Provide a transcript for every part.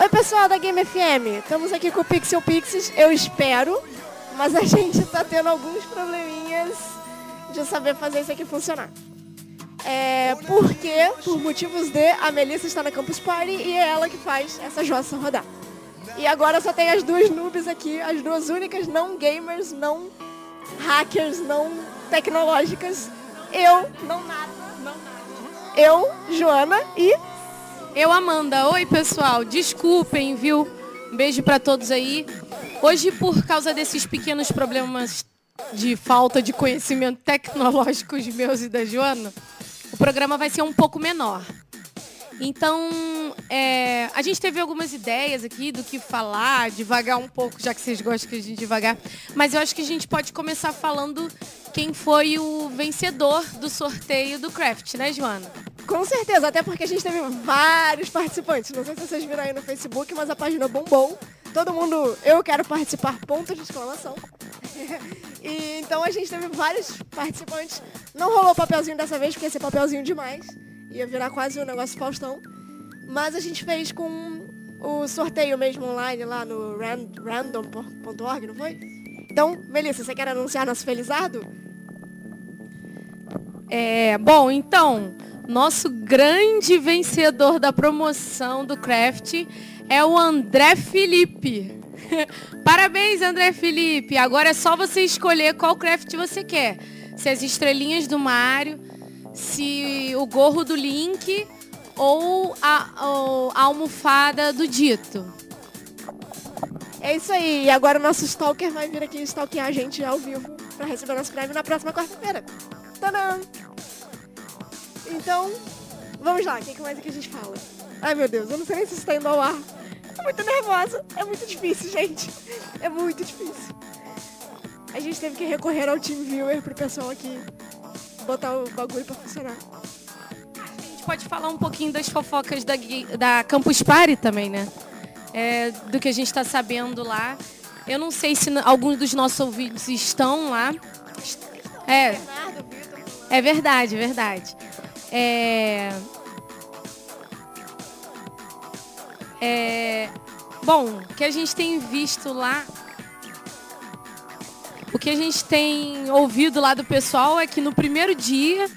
Oi, pessoal da Game FM. Estamos aqui com o Pixel Pixies, eu espero, mas a gente tá tendo alguns probleminhas de saber fazer isso aqui funcionar. É, porque, por motivos de, a Melissa está na Campus Party e é ela que faz essa jossa rodar. E agora só tem as duas noobs aqui, as duas únicas não gamers, não hackers, não tecnológicas. Eu, não nada, não nada. Eu, Joana e eu, Amanda. Oi, pessoal. Desculpem, viu? Um beijo para todos aí. Hoje, por causa desses pequenos problemas de falta de conhecimento tecnológicos meus e da Joana, o programa vai ser um pouco menor. Então, é, a gente teve algumas ideias aqui do que falar, devagar um pouco, já que vocês gostam que a gente devagar. Mas eu acho que a gente pode começar falando quem foi o vencedor do sorteio do Craft, né, Joana? Com certeza, até porque a gente teve vários participantes. Não sei se vocês viram aí no Facebook, mas a página bombou. Todo mundo, eu quero participar, ponto de exclamação. e então a gente teve vários participantes. Não rolou papelzinho dessa vez, porque ia ser papelzinho demais ia virar quase um negócio Faustão. Mas a gente fez com o sorteio mesmo online lá no random.org, não foi? Então, Melissa, você quer anunciar nosso felizardo? É, bom, então, nosso grande vencedor da promoção do Craft é o André Felipe. Parabéns, André Felipe. Agora é só você escolher qual craft você quer. Se as estrelinhas do Mario, se o gorro do Link ou a, a almofada do Dito. É isso aí. E agora o nosso Stalker vai vir aqui stalkear a gente ao vivo para receber nosso prêmio na próxima quarta-feira. Tadã! Então, vamos lá. O que mais é que a gente fala? Ai, meu Deus. Eu não sei nem se está indo ao ar. Tô muito nervosa. É muito difícil, gente. É muito difícil. A gente teve que recorrer ao TeamViewer pro pessoal aqui botar o bagulho pra funcionar. A gente pode falar um pouquinho das fofocas da, da Campus Party também, né? É, do que a gente está sabendo lá. Eu não sei se alguns dos nossos ouvintes estão lá. É, é verdade, é verdade. É, é, bom, o que a gente tem visto lá o que a gente tem ouvido lá do pessoal é que no primeiro dia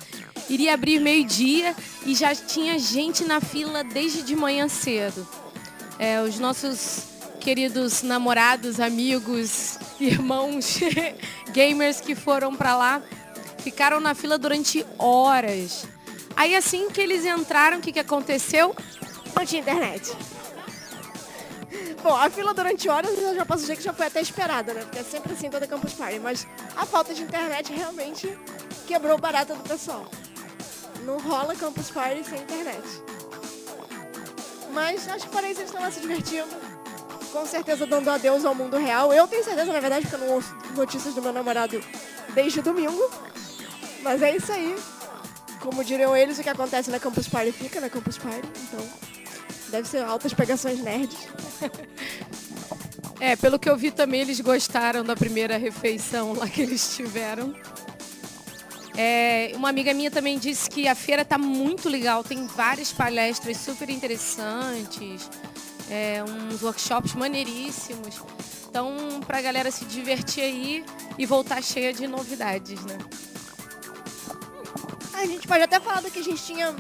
iria abrir meio-dia e já tinha gente na fila desde de manhã cedo. É, os nossos queridos namorados, amigos, irmãos, gamers que foram para lá ficaram na fila durante horas. Aí assim que eles entraram, o que, que aconteceu? Não tinha internet. Bom, a fila durante horas eu já posso dizer que já foi até esperada, né? Porque é sempre assim toda Campus Party. Mas a falta de internet realmente quebrou o barato do pessoal. Não rola Campus Party sem internet. Mas acho que isso eles estão lá se divertindo. Com certeza dando adeus ao mundo real. Eu tenho certeza, na verdade, porque eu não ouço notícias do meu namorado desde domingo. Mas é isso aí. Como diriam eles, o que acontece na Campus Party fica na Campus Party. Então, Deve ser altas pegações nerds. É, pelo que eu vi também, eles gostaram da primeira refeição lá que eles tiveram. É, uma amiga minha também disse que a feira tá muito legal, tem várias palestras super interessantes, é, uns workshops maneiríssimos. Então, pra galera se divertir aí e voltar cheia de novidades, né? A gente pode até falar do que a gente tinha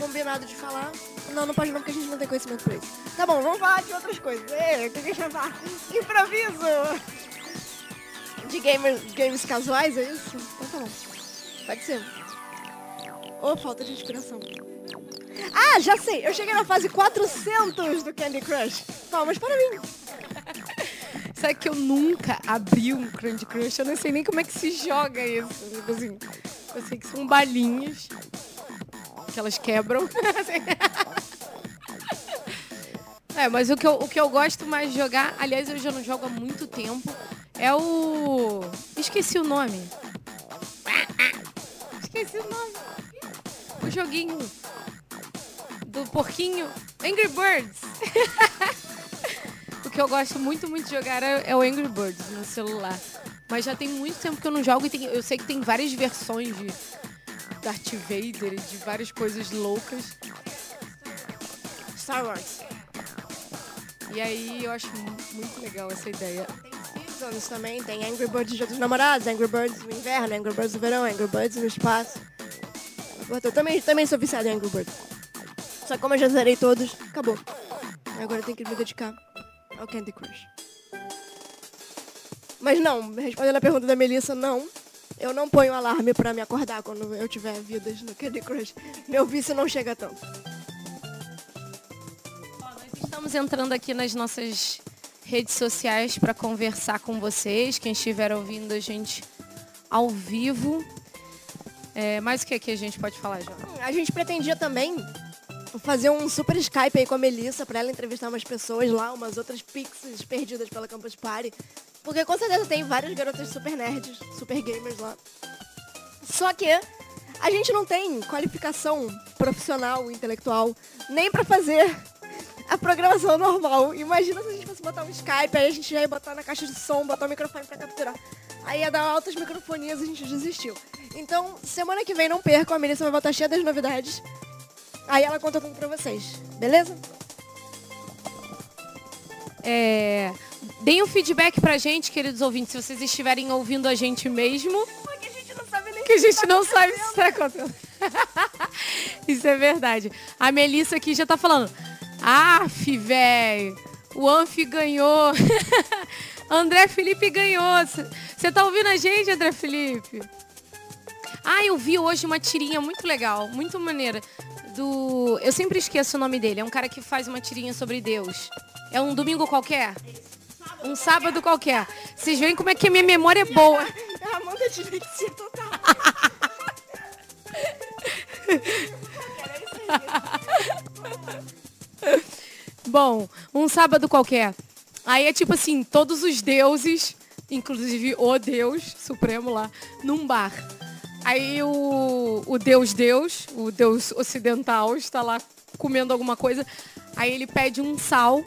combinado de falar. Não, não pode não, porque a gente não tem conhecimento pra isso. Tá bom, vamos falar de outras coisas. É, o que a gente vai falar? Improviso! De gamers, games casuais, é isso? Então tá bom. Pode ser. Ou oh, falta de inspiração. Ah, já sei! Eu cheguei na fase 400 do Candy Crush. Palmas para mim! Sabe que eu nunca abri um Candy Crush? Eu não sei nem como é que se joga isso. Tipo assim, eu sei que são balinhas que elas quebram. é, mas o que, eu, o que eu gosto mais de jogar, aliás, eu já não jogo há muito tempo, é o. Esqueci o nome. Esqueci o nome. O joguinho do porquinho. Angry Birds. o que eu gosto muito, muito de jogar é, é, o Angry Birds no celular. Mas já tem muito tempo que eu não jogo e tem, eu sei que tem várias versões de Darth Vader e de várias coisas loucas. Star Wars. E aí eu acho muito legal essa ideia. Tem seasons também, tem Angry Birds Dia dos Namorados, Angry Birds no inverno, Angry Birds no verão, Angry Birds no espaço. Eu também, também sou viciado em Angry Birds. Só que como eu já zerei todos, acabou. Agora eu tenho que me dedicar ao Candy Crush. Mas não, respondendo a pergunta da Melissa, não. Eu não ponho alarme pra me acordar quando eu tiver vidas no Candy Crush. Meu vício não chega tanto. Ó, nós estamos entrando aqui nas nossas redes sociais para conversar com vocês, quem estiver ouvindo a gente ao vivo. É, mais o que aqui a gente pode falar, João? A gente pretendia também fazer um super Skype aí com a Melissa para ela entrevistar umas pessoas lá, umas outras pixies perdidas pela Campus Party. Porque com certeza tem várias garotas super nerds, super gamers lá. Só que a gente não tem qualificação profissional, intelectual, nem para fazer a programação normal. Imagina se a gente fosse botar um Skype, aí a gente já ia botar na caixa de som, botar o microfone para capturar. Aí ia dar altas microfonias e a gente desistiu. Então, semana que vem não percam, a Melissa vai voltar cheia das novidades. Aí ela conta tudo pra vocês, beleza? É, deem um feedback pra gente, queridos ouvintes, se vocês estiverem ouvindo a gente mesmo. Porque a gente não sabe nem que a gente não sabe se está acontecendo. Isso é verdade. A Melissa aqui já tá falando. Aff, velho. O Anfi ganhou. André Felipe ganhou. Você tá ouvindo a gente, André Felipe? Ah, eu vi hoje uma tirinha muito legal, muito maneira. Do. Eu sempre esqueço o nome dele. É um cara que faz uma tirinha sobre Deus. É um domingo qualquer? Um sábado qualquer. Vocês veem como é que a minha memória é boa. A Amanda dislexia total. Bom, um sábado qualquer. Aí é tipo assim, todos os deuses, inclusive o Deus Supremo lá, num bar. Aí o, o Deus Deus, o Deus ocidental, está lá comendo alguma coisa. Aí ele pede um sal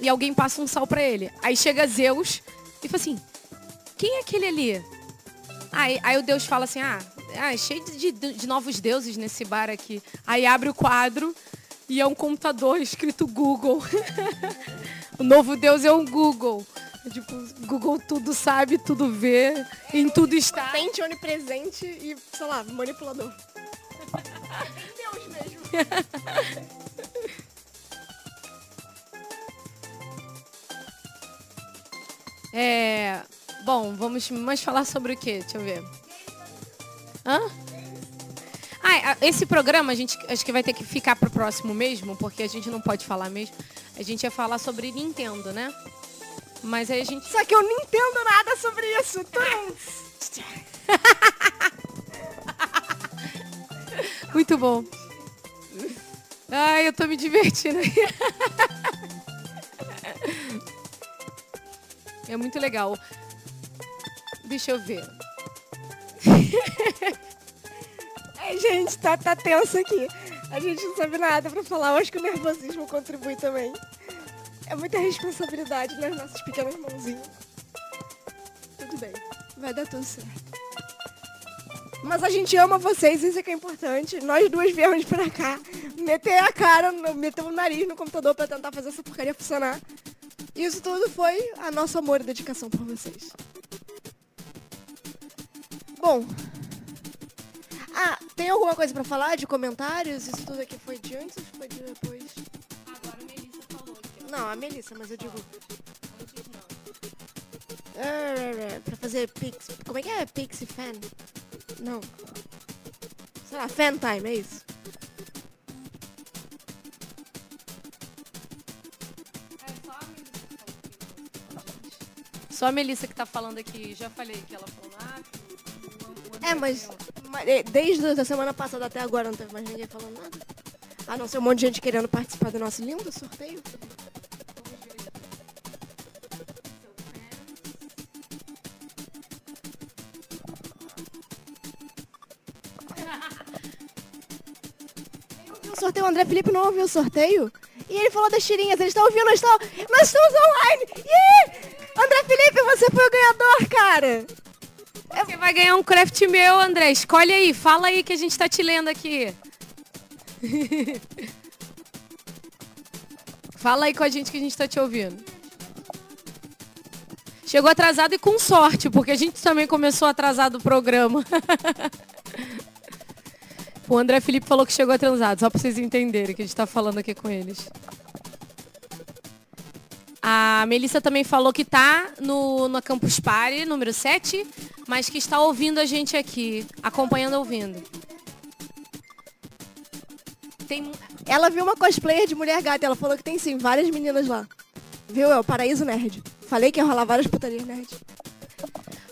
e alguém passa um sal para ele. Aí chega Zeus e fala assim, quem é aquele ali? Aí, aí o Deus fala assim, ah, ah cheio de, de, de novos deuses nesse bar aqui. Aí abre o quadro e é um computador escrito Google. o novo Deus é um Google. É tipo, Google tudo sabe, tudo vê, é, em tudo está. Potente, onipresente e, sei lá, manipulador. Deus mesmo. é, bom, vamos mais falar sobre o quê? Deixa eu ver. Hã? Ah, esse programa a gente acho que vai ter que ficar pro próximo mesmo, porque a gente não pode falar mesmo. A gente ia falar sobre Nintendo, né? Mas aí a gente. Só que eu não entendo nada sobre isso. Muito bom. Ai, eu tô me divertindo. É muito legal. Deixa eu ver. Ai, gente, tá, tá tenso aqui. A gente não sabe nada pra falar. Eu acho que o nervosismo contribui também. É muita responsabilidade nas nossas pequenas mãozinhas. Tudo bem, vai dar tudo certo. Mas a gente ama vocês, isso é que é importante. Nós duas viemos pra cá, meter a cara, meter o nariz no computador pra tentar fazer essa porcaria funcionar. Isso tudo foi a nosso amor e dedicação por vocês. Bom. Ah, tem alguma coisa pra falar de comentários? Isso tudo aqui foi de antes ou foi de depois? Não, a Melissa, mas eu digo. Uh, pra fazer Pix. Como é que é? Pix fan? Não. Sei lá, fan time, é isso. Só a Melissa que tá falando aqui, já falei que ela falou, ah, É, mas, mas é, desde a semana passada até agora não teve mais ninguém falando nada. A não ser um monte de gente querendo participar do nosso lindo sorteio. sorteio, o André Felipe não ouviu o sorteio. E ele falou das tirinhas, eles estão ouvindo, estão, nós estamos online. Yeah! André Felipe, você foi o ganhador, cara. Você vai ganhar um craft meu, André. Escolhe aí, fala aí que a gente tá te lendo aqui. Fala aí com a gente que a gente tá te ouvindo. Chegou atrasado e com sorte, porque a gente também começou atrasado o programa. o André Felipe falou que chegou atrasado, só para vocês entenderem que a gente está falando aqui com eles. A Melissa também falou que tá no, no Campus Party, número 7, mas que está ouvindo a gente aqui, acompanhando ouvindo. Tem... Ela viu uma cosplayer de mulher gata, ela falou que tem sim, várias meninas lá. Viu? É o Paraíso Nerd. Falei que ia rolar várias putarias nerd.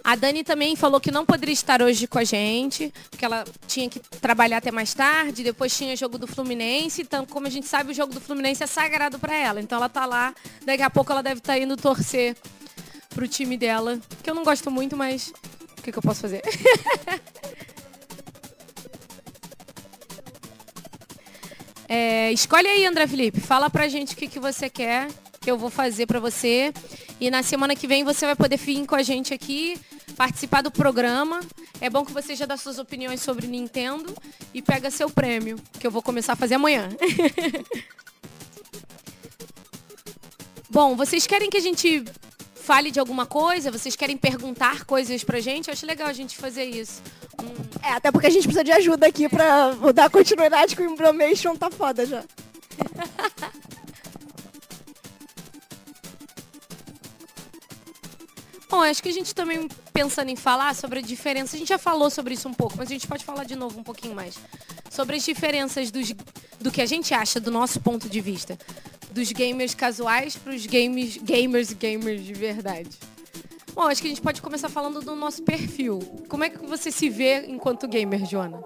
A Dani também falou que não poderia estar hoje com a gente, porque ela tinha que trabalhar até mais tarde, depois tinha jogo do Fluminense, então, como a gente sabe, o jogo do Fluminense é sagrado para ela. Então ela tá lá, daqui a pouco ela deve estar tá indo torcer pro time dela, que eu não gosto muito, mas o que, que eu posso fazer? é, escolhe aí, André Felipe, fala pra gente o que, que você quer que eu vou fazer para você. E na semana que vem você vai poder vir com a gente aqui, participar do programa. É bom que você já dá suas opiniões sobre Nintendo e pega seu prêmio, que eu vou começar a fazer amanhã. bom, vocês querem que a gente fale de alguma coisa? Vocês querem perguntar coisas pra gente? Eu acho legal a gente fazer isso. Hum. É, até porque a gente precisa de ajuda aqui pra dar continuidade com o Imbromation, tá foda já. Bom, acho que a gente também pensando em falar sobre a diferença, a gente já falou sobre isso um pouco, mas a gente pode falar de novo um pouquinho mais. Sobre as diferenças dos, do que a gente acha do nosso ponto de vista. Dos gamers casuais para os gamers, gamers e gamers de verdade. Bom, acho que a gente pode começar falando do nosso perfil. Como é que você se vê enquanto gamer, Joana?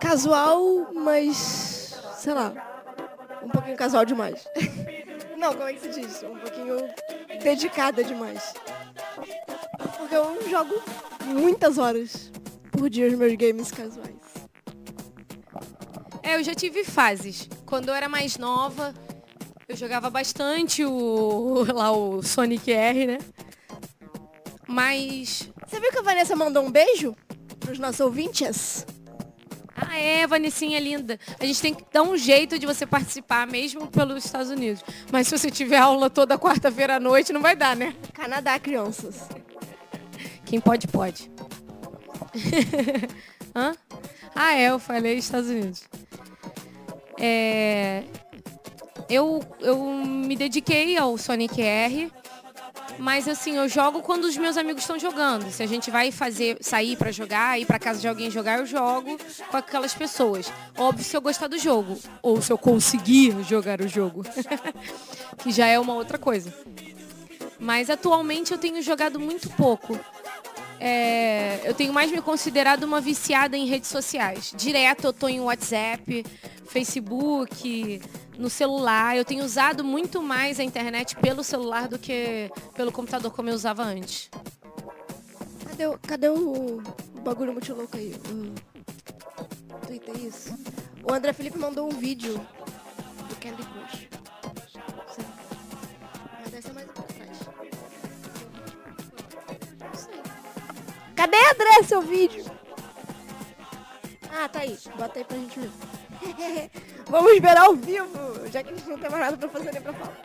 Casual, mas. sei lá. Um pouquinho casual demais. Não, como é que se diz? Um pouquinho dedicada demais. Porque eu jogo muitas horas por dia os meus games casuais. É, eu já tive fases. Quando eu era mais nova, eu jogava bastante o lá o Sonic R, né? Mas você viu que a Vanessa mandou um beijo pros nossos ouvintes? Ah, é, Vanessinha linda. A gente tem que dar um jeito de você participar, mesmo pelos Estados Unidos. Mas se você tiver aula toda quarta-feira à noite, não vai dar, né? Canadá, crianças. Quem pode, pode. Hã? Ah, é, eu falei Estados Unidos. É... Eu, eu me dediquei ao Sonic R mas assim, eu jogo quando os meus amigos estão jogando. Se a gente vai fazer sair para jogar, ir para casa de alguém jogar, eu jogo com aquelas pessoas. Óbvio se eu gostar do jogo ou se eu conseguir jogar o jogo, que já é uma outra coisa. Mas atualmente eu tenho jogado muito pouco. É, eu tenho mais me considerado uma viciada em redes sociais. Direto eu tô em WhatsApp, Facebook, no celular. Eu tenho usado muito mais a internet pelo celular do que pelo computador como eu usava antes. Cadê o, cadê o bagulho muito louco aí? O isso. O André Felipe mandou um vídeo do Candy Crush. Cadê, André, seu vídeo? Ah, tá aí. Bota aí pra gente ver. Vamos ver ao vivo, já que a gente não tem mais nada pra fazer nem pra falar.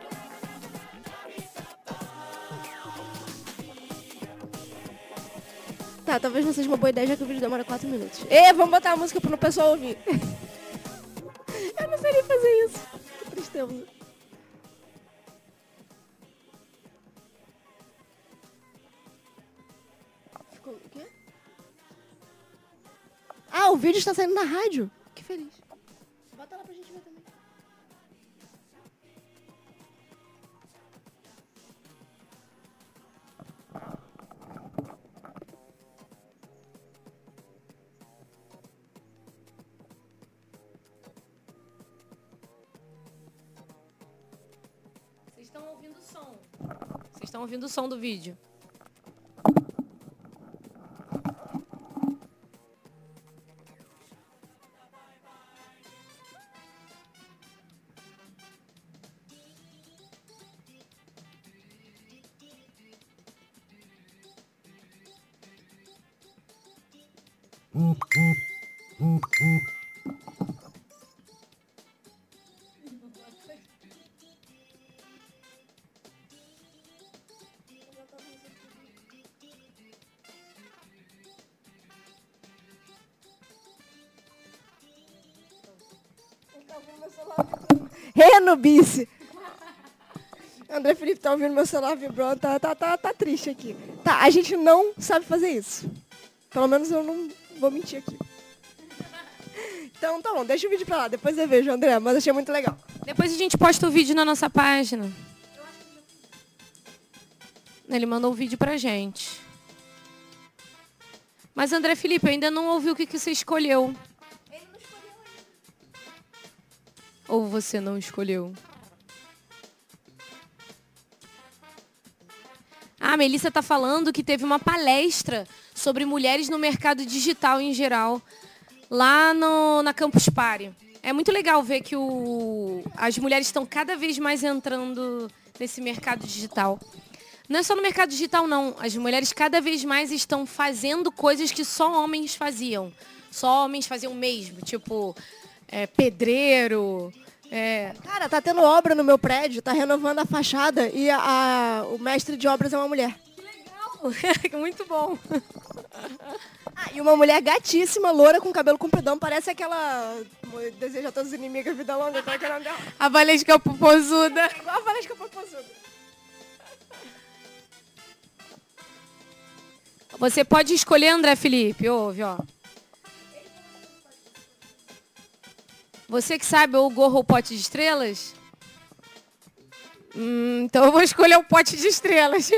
Tá, talvez não seja uma boa ideia, já que o vídeo demora 4 minutos. E vamos botar a música pro pessoal ouvir. Vídeo está saindo na rádio. Que feliz. Bota lá pra gente ver também. Vocês estão ouvindo o som. Vocês estão ouvindo o som do vídeo. Renubice. André Felipe tá ouvindo meu celular vibrando, tá, tá, tá, tá triste aqui. Tá, a gente não sabe fazer isso. Pelo menos eu não vou mentir aqui. Então tá bom, deixa o vídeo pra lá, depois eu vejo, André, mas achei muito legal. Depois a gente posta o vídeo na nossa página. Ele mandou o vídeo pra gente. Mas André Felipe, eu ainda não ouvi o que, que você escolheu. Ele não escolheu ainda. Ou você não escolheu? A Melissa está falando que teve uma palestra sobre mulheres no mercado digital em geral, lá no, na Campus Party. É muito legal ver que o, as mulheres estão cada vez mais entrando nesse mercado digital. Não é só no mercado digital, não. As mulheres cada vez mais estão fazendo coisas que só homens faziam. Só homens faziam mesmo, tipo é, pedreiro. É... Cara, tá tendo obra no meu prédio, tá renovando a fachada e a, a- o mestre de obras é uma mulher. Que legal! muito bom. Ah, e uma mulher gatíssima, loura, com cabelo compridão, parece aquela... Deseja a todos os inimigos vida longa, qual é que é o nome dela? A Valesca Popozuda. Igual a Valesca Popozuda. Você pode escolher, André Felipe. Ouve, ó. Você que sabe o gorro ou pote de estrelas? Hum, então eu vou escolher o pote de estrelas.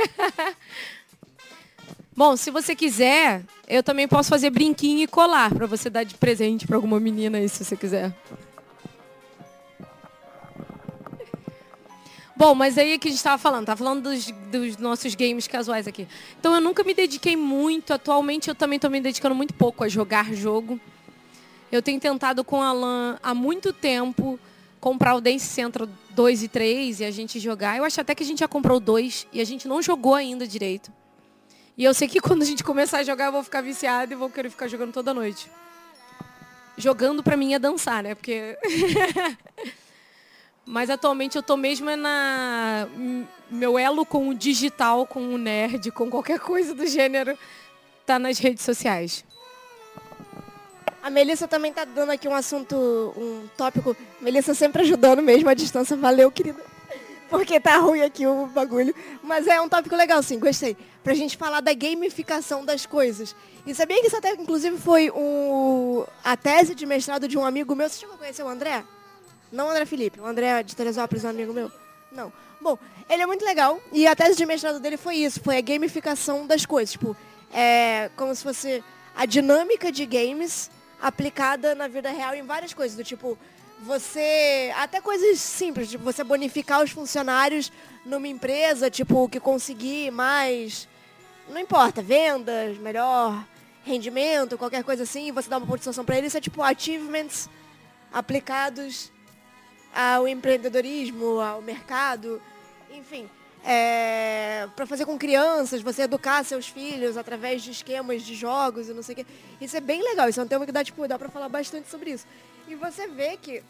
Bom, se você quiser, eu também posso fazer brinquinho e colar para você dar de presente para alguma menina aí, se você quiser. Bom, mas aí que a gente estava falando, tá falando dos, dos nossos games casuais aqui. Então eu nunca me dediquei muito, atualmente eu também estou me dedicando muito pouco a jogar jogo. Eu tenho tentado com a Alan há muito tempo comprar o Dance Central 2 e 3 e a gente jogar. Eu acho até que a gente já comprou o 2 e a gente não jogou ainda direito. E eu sei que quando a gente começar a jogar eu vou ficar viciada e vou querer ficar jogando toda noite. Jogando pra mim é dançar, né? Porque Mas atualmente eu tô mesmo é na meu elo com o digital, com o nerd, com qualquer coisa do gênero, tá nas redes sociais. A Melissa também tá dando aqui um assunto, um tópico. Melissa sempre ajudando mesmo à distância. Valeu, querida. Porque tá ruim aqui o bagulho. Mas é um tópico legal, sim, gostei. Pra gente falar da gamificação das coisas. E sabia que isso até, inclusive, foi um, a tese de mestrado de um amigo meu. Você chegou a conhecer o André? Não o André Felipe, o André de Teresópolis, um amigo meu. Não. Bom, ele é muito legal. E a tese de mestrado dele foi isso, foi a gamificação das coisas. Tipo, é como se fosse a dinâmica de games aplicada na vida real em várias coisas. Do tipo, você. Até coisas simples, tipo, você bonificar os funcionários numa empresa, tipo, que conseguir mais. Não importa, vendas, melhor rendimento, qualquer coisa assim, você dá uma pontuação para eles, isso é tipo achievements aplicados ao empreendedorismo, ao mercado, enfim. É, para fazer com crianças, você educar seus filhos através de esquemas de jogos e não sei o quê. Isso é bem legal, isso é um tema que dá, tipo, dá para falar bastante sobre isso. E você vê que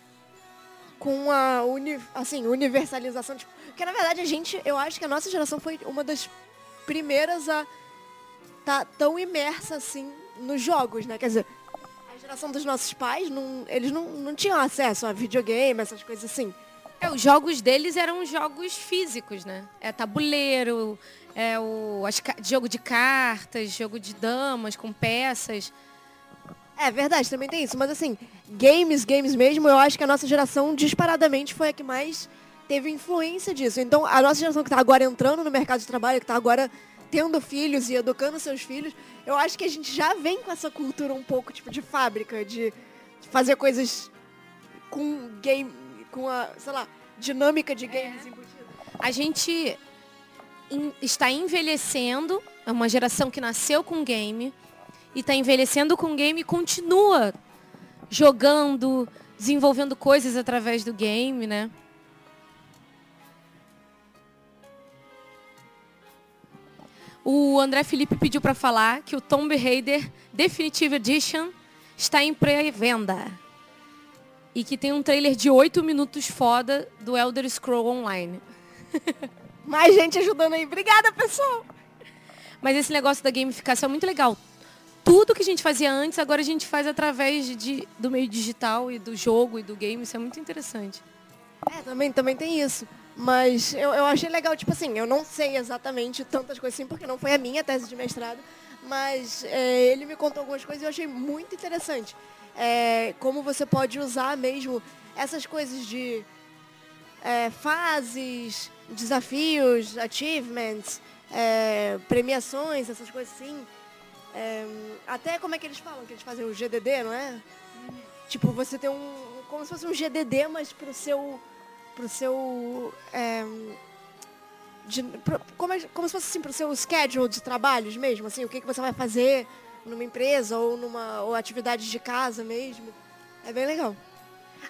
com a uni, assim, universalização, tipo, porque na verdade a gente, eu acho que a nossa geração foi uma das primeiras a tá tão imersa assim nos jogos, né? Quer dizer, a geração dos nossos pais, não, eles não, não tinham acesso a videogame, essas coisas assim. É, os jogos deles eram jogos físicos, né? É tabuleiro, é o jogo de cartas, jogo de damas com peças. É verdade, também tem isso. Mas assim, games, games mesmo, eu acho que a nossa geração disparadamente foi a que mais teve influência disso. Então, a nossa geração que está agora entrando no mercado de trabalho, que está agora tendo filhos e educando seus filhos, eu acho que a gente já vem com essa cultura um pouco, tipo, de fábrica, de fazer coisas com game, com a, sei lá, dinâmica de games embutida. A gente em- está envelhecendo, é uma geração que nasceu com game e está envelhecendo com game e continua jogando, desenvolvendo coisas através do game, né? O André Felipe pediu para falar que o Tomb Raider Definitive Edition está em pré-venda. E que tem um trailer de 8 minutos foda do Elder Scroll Online. Mais gente ajudando aí. Obrigada, pessoal! Mas esse negócio da gamificação é muito legal. tudo que a gente fazia antes, agora a gente faz através de, do meio digital e do jogo e do game. Isso é muito interessante. É, também, também tem isso. Mas eu, eu achei legal, tipo assim, eu não sei exatamente tantas coisas assim, porque não foi a minha tese de mestrado, mas é, ele me contou algumas coisas e eu achei muito interessante. É, como você pode usar mesmo essas coisas de é, fases, desafios, achievements, é, premiações, essas coisas assim. É, até como é que eles falam? Que eles fazem o GDD, não é? Tipo, você tem um. Como se fosse um GDD, mas pro seu. Pro seu. É, de, pro, como, é, como se fosse assim, pro seu schedule de trabalhos mesmo, assim, o que, que você vai fazer numa empresa ou numa ou atividades de casa mesmo. É bem legal.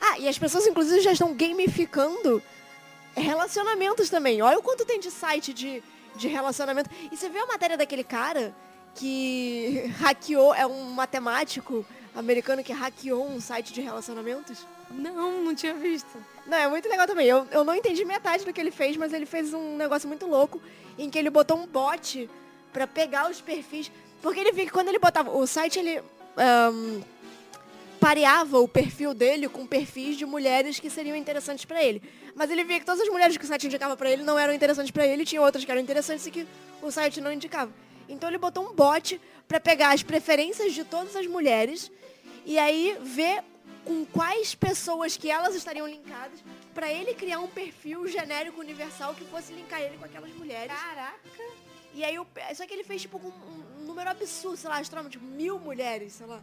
Ah, e as pessoas inclusive já estão gamificando relacionamentos também. Olha o quanto tem de site de, de relacionamento. E você viu a matéria daquele cara que hackeou, é um matemático americano que hackeou um site de relacionamentos? Não, não tinha visto. Não, é muito legal também. Eu, eu não entendi metade do que ele fez, mas ele fez um negócio muito louco em que ele botou um bot para pegar os perfis. Porque ele viu que quando ele botava. O site ele. Um, pareava o perfil dele com perfis de mulheres que seriam interessantes para ele. Mas ele via que todas as mulheres que o site indicava para ele não eram interessantes para ele, tinha outras que eram interessantes e que o site não indicava. Então ele botou um bot para pegar as preferências de todas as mulheres e aí ver com quais pessoas que elas estariam linkadas para ele criar um perfil genérico universal que fosse linkar ele com aquelas mulheres. Caraca! E aí, só que ele fez tipo um, um número absurdo, sei lá, astronomia, tipo mil mulheres, sei lá.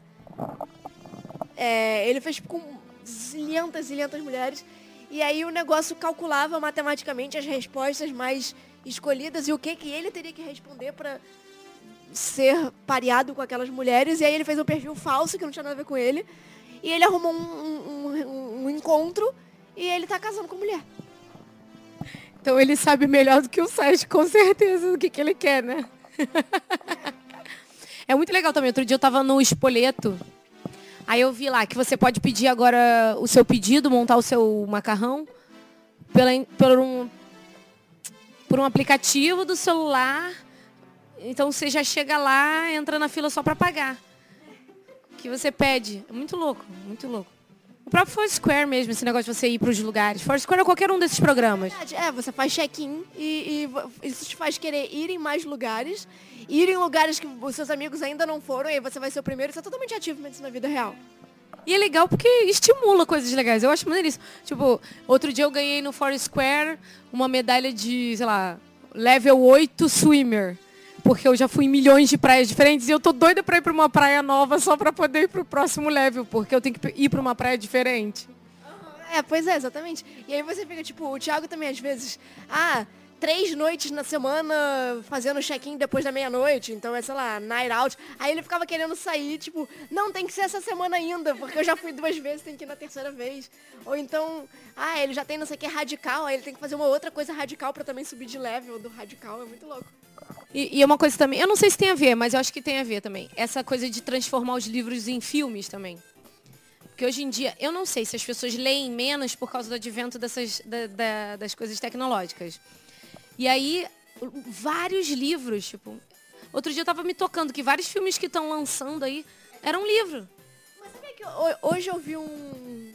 É, ele fez tipo com zilhentas, zilhentas mulheres. E aí o negócio calculava matematicamente as respostas mais escolhidas e o que, que ele teria que responder para ser pareado com aquelas mulheres. E aí ele fez um perfil falso, que não tinha nada a ver com ele. E ele arrumou um, um, um encontro e ele tá casando com mulher. Então ele sabe melhor do que o site, com certeza, do que, que ele quer, né? é muito legal também. Outro dia eu tava no Espoleto. Aí eu vi lá que você pode pedir agora o seu pedido, montar o seu macarrão pela, por, um, por um aplicativo do celular então você já chega lá, entra na fila só para pagar. Que você pede. É muito louco, muito louco. O próprio Foursquare mesmo, esse negócio de você ir para os lugares. Foursquare é qualquer um desses programas. É, você faz check-in e, e, isso te faz querer ir em mais lugares. Ir em lugares que os seus amigos ainda não foram e aí você vai ser o primeiro. Isso é totalmente ativo na vida real. E é legal porque estimula coisas legais. Eu acho maneiro isso. Tipo, outro dia eu ganhei no Foursquare uma medalha de, sei lá, level 8 swimmer porque eu já fui em milhões de praias diferentes e eu tô doida para ir para uma praia nova só para poder ir para o próximo level, porque eu tenho que ir para uma praia diferente. É, pois é, exatamente. E aí você fica, tipo, o Thiago também às vezes, ah, três noites na semana fazendo check-in depois da meia-noite, então é, sei lá, night out. Aí ele ficava querendo sair, tipo, não, tem que ser essa semana ainda, porque eu já fui duas vezes, tem que ir na terceira vez. Ou então, ah, ele já tem não sei o que radical, aí ele tem que fazer uma outra coisa radical para também subir de level do radical, é muito louco. E, e uma coisa também, eu não sei se tem a ver, mas eu acho que tem a ver também. Essa coisa de transformar os livros em filmes também. Porque hoje em dia, eu não sei se as pessoas leem menos por causa do advento dessas, da, da, das coisas tecnológicas. E aí, vários livros, tipo. Outro dia eu tava me tocando que vários filmes que estão lançando aí eram um livro. Mas sabia que hoje eu vi um.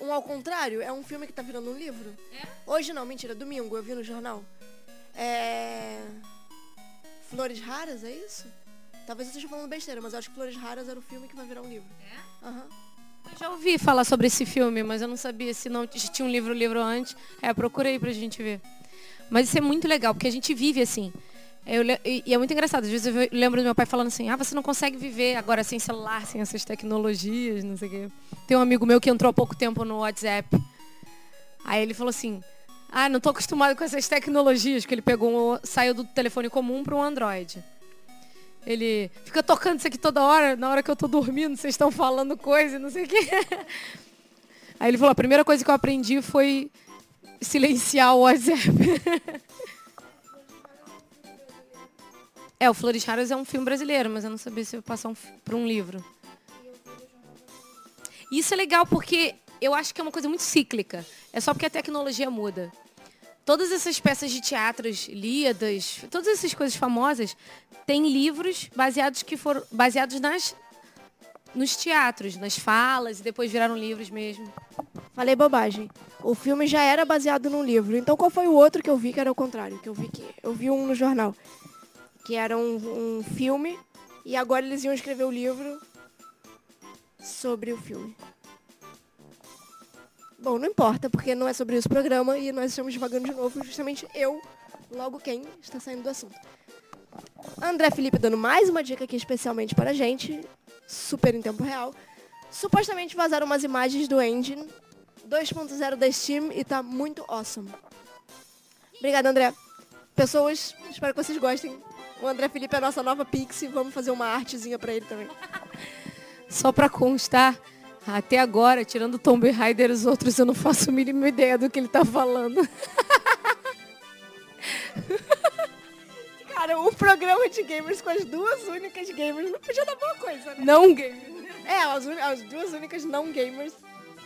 Um ao contrário? É um filme que tá virando um livro? É? Hoje não, mentira, domingo, eu vi no jornal. É. Flores Raras, é isso? Talvez eu esteja falando besteira, mas eu acho que Flores Raras era o filme que vai virar um livro. É? Aham. Uhum. Eu já ouvi falar sobre esse filme, mas eu não sabia se não tinha um livro livro antes. É, procurei pra gente ver. Mas isso é muito legal, porque a gente vive assim. Eu, e é muito engraçado. Às vezes eu lembro do meu pai falando assim, ah, você não consegue viver agora sem celular, sem essas tecnologias, não sei o quê. Tem um amigo meu que entrou há pouco tempo no WhatsApp. Aí ele falou assim, ah, não estou acostumado com essas tecnologias, que ele pegou, saiu do telefone comum para um Android. Ele fica tocando isso aqui toda hora, na hora que eu estou dormindo, vocês estão falando coisa, não sei o quê. Aí ele falou, a primeira coisa que eu aprendi foi silenciar o WhatsApp. É, o Flores Raras é um filme brasileiro, mas eu não sabia se eu passar um, para um livro. Isso é legal porque eu acho que é uma coisa muito cíclica. É só porque a tecnologia muda. todas essas peças de teatros lidas, todas essas coisas famosas, têm livros baseados que foram baseados nas nos teatros, nas falas e depois viraram livros mesmo. Falei bobagem. O filme já era baseado num livro. Então qual foi o outro que eu vi que era o contrário? Que eu vi que eu vi um no jornal, que era um, um filme e agora eles iam escrever o livro sobre o filme. Bom, não importa, porque não é sobre isso o programa e nós estamos devagando de novo, justamente eu, logo quem está saindo do assunto. André Felipe dando mais uma dica aqui especialmente para a gente, super em tempo real. Supostamente vazaram umas imagens do engine 2.0 da Steam e tá muito awesome. Obrigada, André. Pessoas, espero que vocês gostem. O André Felipe é a nossa nova Pixie, vamos fazer uma artezinha para ele também. Só para constar, até agora, tirando o Tomb Raider e os outros, eu não faço a mínima ideia do que ele tá falando. Cara, um programa de gamers com as duas únicas gamers não podia dar boa coisa, né? Não gamers. É, as, as duas únicas não gamers.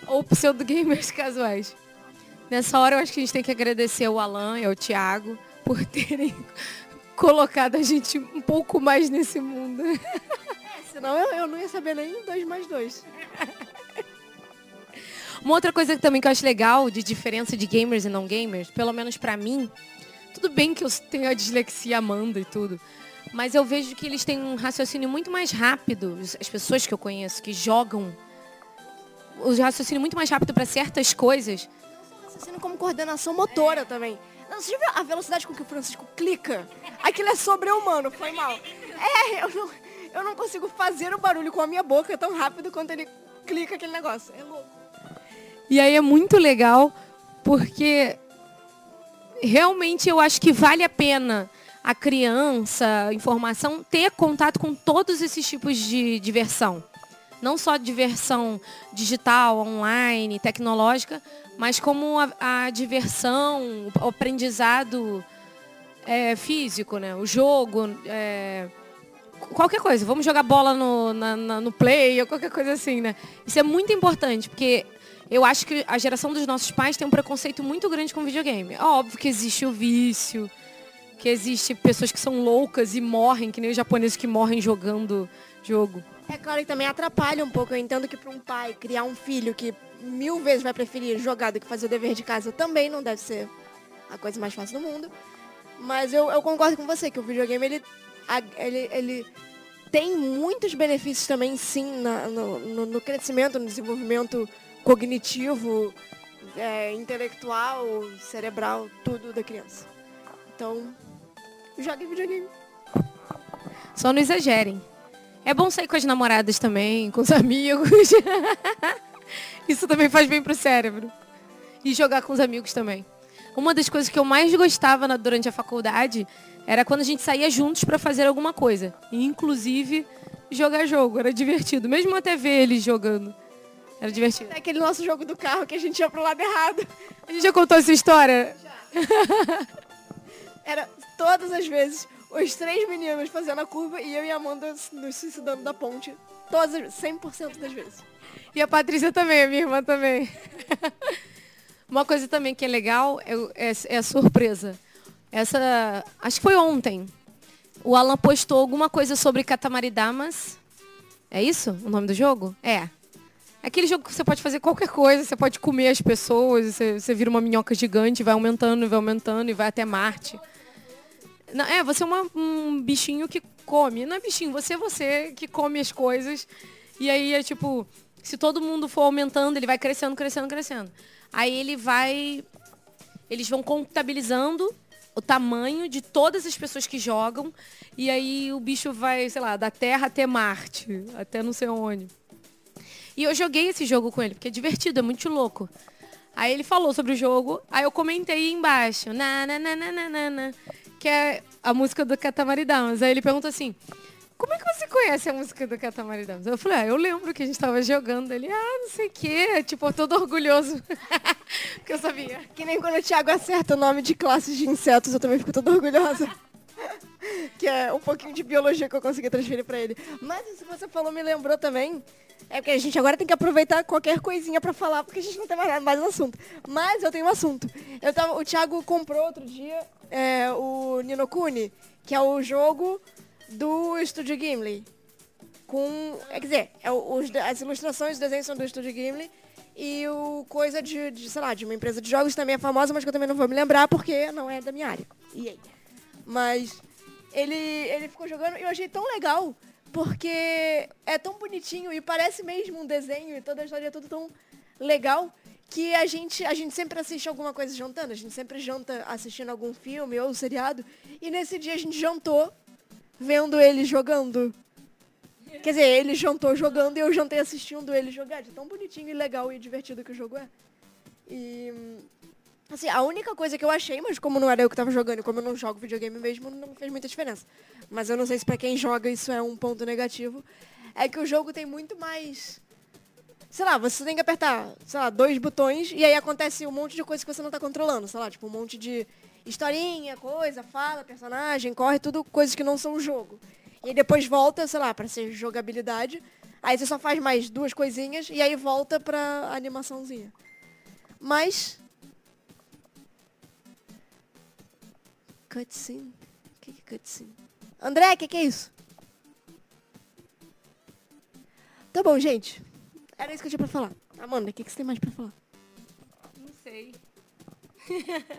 Ou pseudo-gamers casuais. Nessa hora, eu acho que a gente tem que agradecer ao Alan e ao Thiago por terem colocado a gente um pouco mais nesse mundo. É, senão eu, eu não ia saber nem dois mais dois. Uma outra coisa também que eu acho legal de diferença de gamers e não gamers, pelo menos para mim, tudo bem que eu tenho a dislexia Amanda e tudo, mas eu vejo que eles têm um raciocínio muito mais rápido, as pessoas que eu conheço que jogam o raciocínio muito mais rápido para certas coisas. Raciocínio como coordenação motora também. Você já viu a velocidade com que o Francisco clica? Aquilo é sobre-humano, foi mal. É, eu não, eu não consigo fazer o barulho com a minha boca tão rápido quanto ele clica aquele negócio. É louco. E aí é muito legal, porque realmente eu acho que vale a pena a criança, a informação, ter contato com todos esses tipos de diversão. Não só diversão digital, online, tecnológica, mas como a, a diversão, o aprendizado é, físico, né? O jogo, é, qualquer coisa. Vamos jogar bola no, na, na, no play ou qualquer coisa assim, né? Isso é muito importante, porque eu acho que a geração dos nossos pais tem um preconceito muito grande com videogame. É óbvio que existe o vício, que existe pessoas que são loucas e morrem, que nem os japoneses que morrem jogando jogo. É claro que também atrapalha um pouco. Eu entendo que para um pai criar um filho que mil vezes vai preferir jogar do que fazer o dever de casa também não deve ser a coisa mais fácil do mundo. Mas eu, eu concordo com você que o videogame ele, ele, ele tem muitos benefícios também, sim, na, no, no, no, crescimento, no desenvolvimento cognitivo, é, intelectual, cerebral, tudo da criança. Então, jogue videogame. Só não exagerem. É bom sair com as namoradas também, com os amigos. Isso também faz bem pro cérebro. E jogar com os amigos também. Uma das coisas que eu mais gostava na, durante a faculdade era quando a gente saía juntos para fazer alguma coisa. inclusive, jogar jogo. Era divertido. Mesmo até ver eles jogando. Era divertido. É aquele nosso jogo do carro que a gente ia pro lado errado. A gente já contou essa história? Já. era todas as vezes os três meninos fazendo a curva e eu e a Amanda nos suicidando da ponte. Todas as vezes, 100% das vezes. E a Patrícia também, a minha irmã também. Uma coisa também que é legal é, é, é, a surpresa. Essa, acho que foi ontem. O Alan postou alguma coisa sobre Damas. É isso o nome do jogo? É. Aquele jogo que você pode fazer qualquer coisa, você pode comer as pessoas, você, você vira uma minhoca gigante, vai aumentando, vai aumentando e vai até Marte. Não, é, você é uma, um bichinho que come. Não é bichinho, você é você que come as coisas. E aí é tipo, se todo mundo for aumentando, ele vai crescendo, crescendo, crescendo. Aí ele vai. Eles vão contabilizando o tamanho de todas as pessoas que jogam. E aí o bicho vai, sei lá, da Terra até Marte, até não sei onde. E eu joguei esse jogo com ele, porque é divertido, é muito louco. Aí ele falou sobre o jogo, aí eu comentei embaixo, na, na, na, na, na, na, que é a música do Damas. Aí ele pergunta assim, como é que você conhece a música do Damas? Eu falei, ah, eu lembro que a gente estava jogando. Ele, ah, não sei o quê. Tipo, todo orgulhoso. Porque eu sabia. Que nem quando o Thiago acerta o nome de classes de insetos, eu também fico toda orgulhosa. que é um pouquinho de biologia que eu consegui transferir para ele. Mas isso que você falou me lembrou também É porque a gente agora tem que aproveitar qualquer coisinha pra falar, porque a gente não tem mais, mais um assunto. Mas eu tenho um assunto. Eu tava, o Thiago comprou outro dia é, o Ninokuni, que é o jogo do Estúdio Gimli. Com. É, quer dizer, é, os, as ilustrações, os desenhos são do Estúdio Gimli. E o coisa de, de, sei lá, de uma empresa de jogos também é famosa, mas que eu também não vou me lembrar porque não é da minha área. E aí? Mas ele, ele ficou jogando e eu achei tão legal, porque é tão bonitinho e parece mesmo um desenho e toda a história é tudo tão legal que a gente, a gente sempre assiste alguma coisa jantando, a gente sempre janta assistindo algum filme ou seriado, e nesse dia a gente jantou vendo ele jogando. Quer dizer, ele jantou jogando e eu jantei assistindo ele jogar. De tão bonitinho e legal e divertido que o jogo é. E Assim, a única coisa que eu achei, mas como não era eu que tava jogando e como eu não jogo videogame mesmo, não fez muita diferença. Mas eu não sei se pra quem joga isso é um ponto negativo. É que o jogo tem muito mais. Sei lá, você tem que apertar, sei lá, dois botões e aí acontece um monte de coisa que você não tá controlando. Sei lá, tipo, um monte de historinha, coisa, fala, personagem, corre, tudo coisas que não são o jogo. E aí depois volta, sei lá, pra ser jogabilidade. Aí você só faz mais duas coisinhas e aí volta pra animaçãozinha. Mas Cutscene? O que, é cutscene? André, o que, que é isso? Tá bom, gente. Era isso que eu tinha pra falar. Amanda, o que, que você tem mais pra falar? Não sei.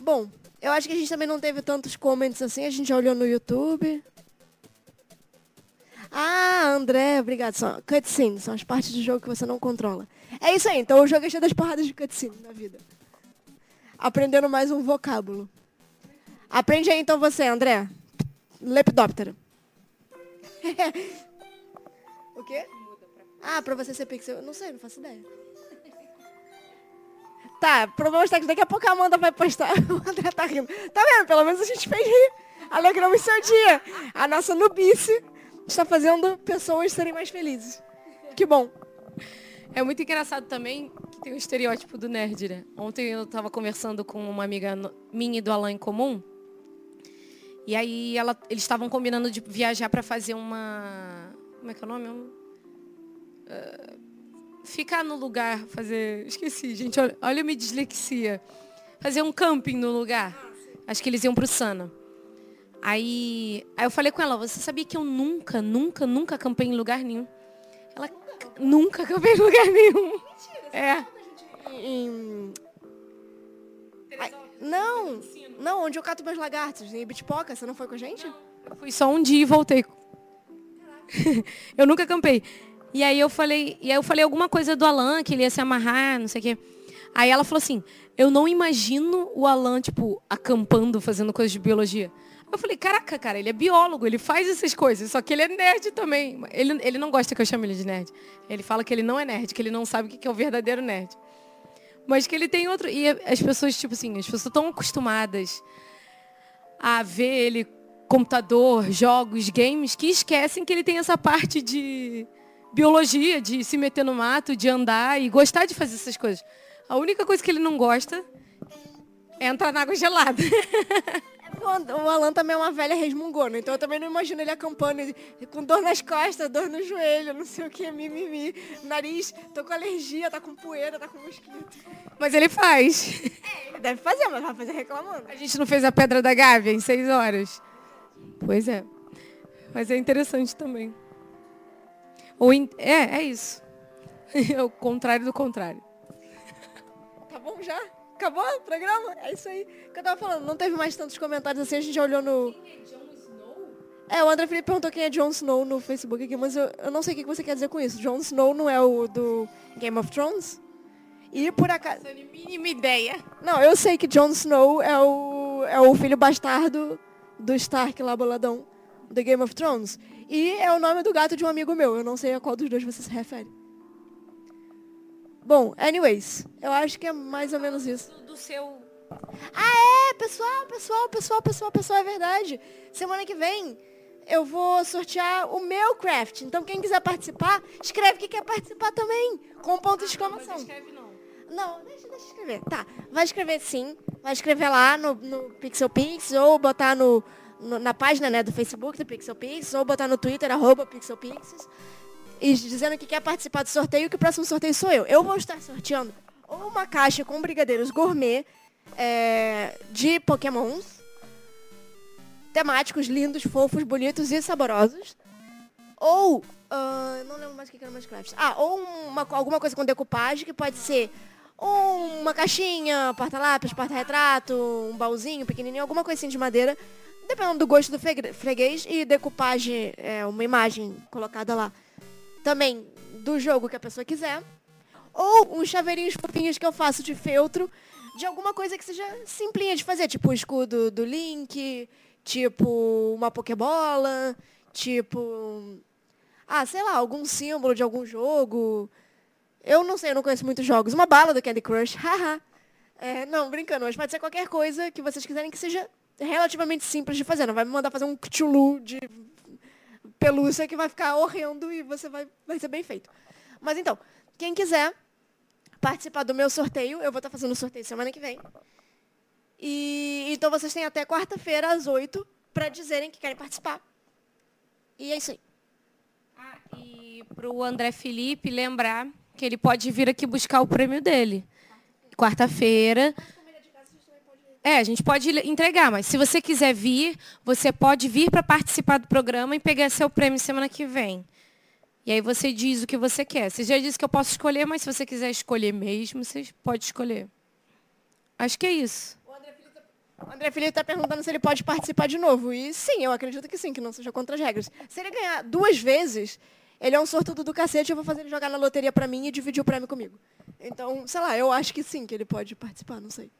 bom, eu acho que a gente também não teve tantos comments assim. A gente já olhou no YouTube. Ah, André, obrigado. São cutscenes, são as partes do jogo que você não controla. É isso aí, então o jogo é cheio das porradas de cutscene na vida aprendendo mais um vocábulo. Aprende aí então você, André. Lepidóptero. o quê? Ah, pra você ser pixel. Não sei, não faço ideia. Tá, problemas técnicos. Daqui a pouco a Amanda vai postar. O André tá rindo. Tá vendo? Pelo menos a gente fez rir. Alegramos seu dia. A nossa nubice está fazendo pessoas serem mais felizes. Que bom. É muito engraçado também que tem o estereótipo do nerd, né? Ontem eu estava conversando com uma amiga minha e do Alan em comum. E aí ela, eles estavam combinando de viajar para fazer uma. Como é que é o nome? Uh, ficar no lugar, fazer. Esqueci, gente, olha, olha a minha dislexia. Fazer um camping no lugar. Acho que eles iam para o Sana. Aí, aí eu falei com ela, você sabia que eu nunca, nunca, nunca acampei em lugar nenhum? Nunca campei em lugar nenhum. Mentira, é. Em... não, não, onde eu cato meus lagartos, em Bitpoca, você não foi com a gente? Eu fui só um dia e voltei. eu nunca campei. E aí eu falei, e aí eu falei alguma coisa do Alan, que ele ia se amarrar, não sei o quê. Aí ela falou assim, eu não imagino o Alan, tipo, acampando, fazendo coisas de biologia. Eu falei, caraca, cara, ele é biólogo, ele faz essas coisas, só que ele é nerd também. Ele, ele não gosta que eu chame ele de nerd. Ele fala que ele não é nerd, que ele não sabe o que é o verdadeiro nerd. Mas que ele tem outro. E as pessoas, tipo assim, as pessoas estão acostumadas a ver ele computador, jogos, games, que esquecem que ele tem essa parte de biologia, de se meter no mato, de andar e gostar de fazer essas coisas. A única coisa que ele não gosta é entrar na água gelada. o Alan também é uma velha resmungona, então eu também não imagino ele acampando com dor nas costas, dor no joelho, não sei o que, mimimi. Nariz, tô com alergia, tá com poeira, tá com mosquito. Mas ele faz. É, ele deve fazer, mas vai fazer reclamando. A gente não fez a Pedra da Gávea em seis horas. Pois é. Mas é interessante também. Ou in... É, é isso. É o contrário do contrário. Tá bom já? Acabou o programa? É isso aí. que eu tava falando, não teve mais tantos comentários assim, a gente já olhou no. Quem é Jon Snow? É, o André Felipe perguntou quem é Jon Snow no Facebook aqui, mas eu, eu não sei o que você quer dizer com isso. Jon Snow não é o do Game of Thrones? E por acaso. Não tenho mínima ideia. Não, eu sei que Jon Snow é o, é o filho bastardo do Stark lá, boladão, do Game of Thrones. E é o nome do gato de um amigo meu. Eu não sei a qual dos dois você se refere. Bom, anyways, eu acho que é mais ou menos isso. Do, do seu. Ah, é! Pessoal, pessoal, pessoal, pessoal, pessoal, é verdade. Semana que vem eu vou sortear o meu craft. Então quem quiser participar, escreve que quer participar também. Com ponto de exclamação. Não escreve não. Não, deixa, deixa escrever. Tá, vai escrever sim. Vai escrever lá no, no Pixel Pix ou botar no, no, na página né, do Facebook do Pixel Pixels ou botar no Twitter, arroba Pixel Pixels, e dizendo que quer participar do sorteio, que o próximo sorteio sou eu. Eu vou estar sorteando ou uma caixa com brigadeiros gourmet é, de pokémons temáticos, lindos, fofos, bonitos e saborosos. Ou, uh, não lembro mais o que era Minecraft. Ah, ou uma, alguma coisa com decupagem, que pode ser uma caixinha, porta-lápis, porta-retrato, um baúzinho pequenininho, alguma coisinha de madeira, dependendo do gosto do freguês e decupagem, é, uma imagem colocada lá. Também do jogo que a pessoa quiser. Ou uns chaveirinhos fofinhos que eu faço de feltro, de alguma coisa que seja simplinha de fazer, tipo o escudo do Link, tipo uma Pokébola, tipo. Ah, sei lá, algum símbolo de algum jogo. Eu não sei, eu não conheço muitos jogos. Uma bala do Candy Crush, haha. é, não, brincando, mas pode ser qualquer coisa que vocês quiserem que seja relativamente simples de fazer. Não vai me mandar fazer um Cthulhu de pelúcia que vai ficar horrendo e você vai, vai ser bem feito. Mas então, quem quiser participar do meu sorteio, eu vou estar fazendo o sorteio semana que vem. E então vocês têm até quarta-feira às 8 para dizerem que querem participar. E é isso aí. Ah, e para o André Felipe lembrar que ele pode vir aqui buscar o prêmio dele. Quarta-feira. É, a gente pode entregar, mas se você quiser vir, você pode vir para participar do programa e pegar seu prêmio semana que vem. E aí você diz o que você quer. Você já disse que eu posso escolher, mas se você quiser escolher mesmo, você pode escolher. Acho que é isso. O André Felipe está perguntando se ele pode participar de novo. E sim, eu acredito que sim, que não seja contra as regras. Se ele ganhar duas vezes, ele é um sortudo do cacete, eu vou fazer ele jogar na loteria para mim e dividir o prêmio comigo. Então, sei lá, eu acho que sim, que ele pode participar, não sei.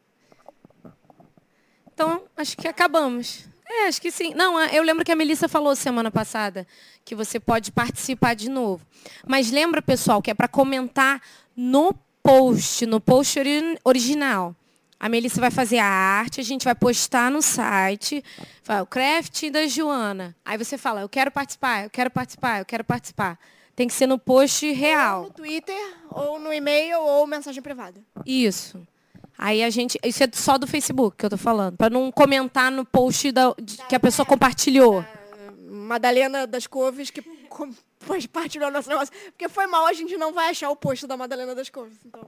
Então, acho que acabamos. É, acho que sim. Não, eu lembro que a Melissa falou semana passada que você pode participar de novo. Mas lembra, pessoal, que é para comentar no post, no post original. A Melissa vai fazer a arte, a gente vai postar no site. Fala, o craft da Joana. Aí você fala, eu quero participar, eu quero participar, eu quero participar. Tem que ser no post real. Ou no Twitter, ou no e-mail, ou mensagem privada. Isso. Aí a gente. Isso é só do Facebook que eu tô falando. Para não comentar no post da, de, que a pessoa compartilhou. Da Madalena das Couves que compartilhou nosso negócio. Porque foi mal, a gente não vai achar o post da Madalena das Couves. Então.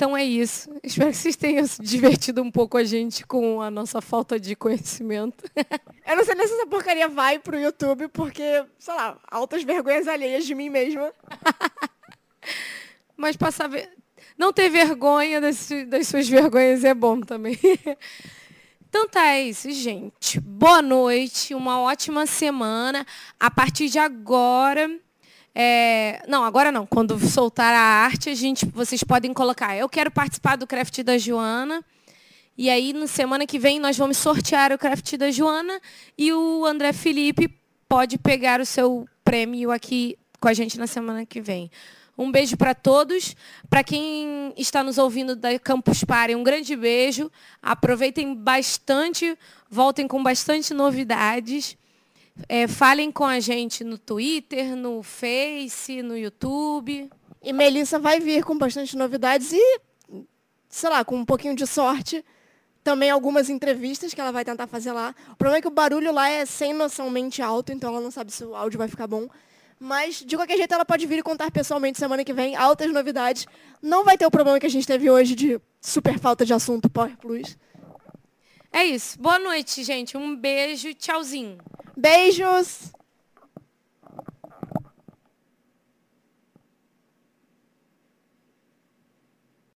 Então é isso. Espero que vocês tenham se divertido um pouco a gente com a nossa falta de conhecimento. Eu não sei nem se essa porcaria vai pro YouTube, porque, sei lá, altas vergonhas alheias de mim mesma. Mas para saber. Não ter vergonha das, suas vergonhas é bom também. Então tá, é isso, gente. Boa noite, uma ótima semana. A partir de agora, é, não, agora não. Quando soltar a arte, a gente, vocês podem colocar. Eu quero participar do craft da Joana. E aí, na semana que vem, nós vamos sortear o craft da Joana e o André Felipe pode pegar o seu prêmio aqui com a gente na semana que vem. Um beijo para todos. Para quem está nos ouvindo da Campus Party, um grande beijo. Aproveitem bastante, voltem com bastante novidades. É, falem com a gente no Twitter, no Face, no YouTube. E Melissa vai vir com bastante novidades e, sei lá, com um pouquinho de sorte, também algumas entrevistas que ela vai tentar fazer lá. O problema é que o barulho lá é sem noçãomente alto, então ela não sabe se o áudio vai ficar bom. Mas, de qualquer jeito, ela pode vir e contar pessoalmente semana que vem altas novidades. Não vai ter o problema que a gente teve hoje de super falta de assunto Power Plus. É isso. Boa noite, gente. Um beijo. Tchauzinho. Beijos!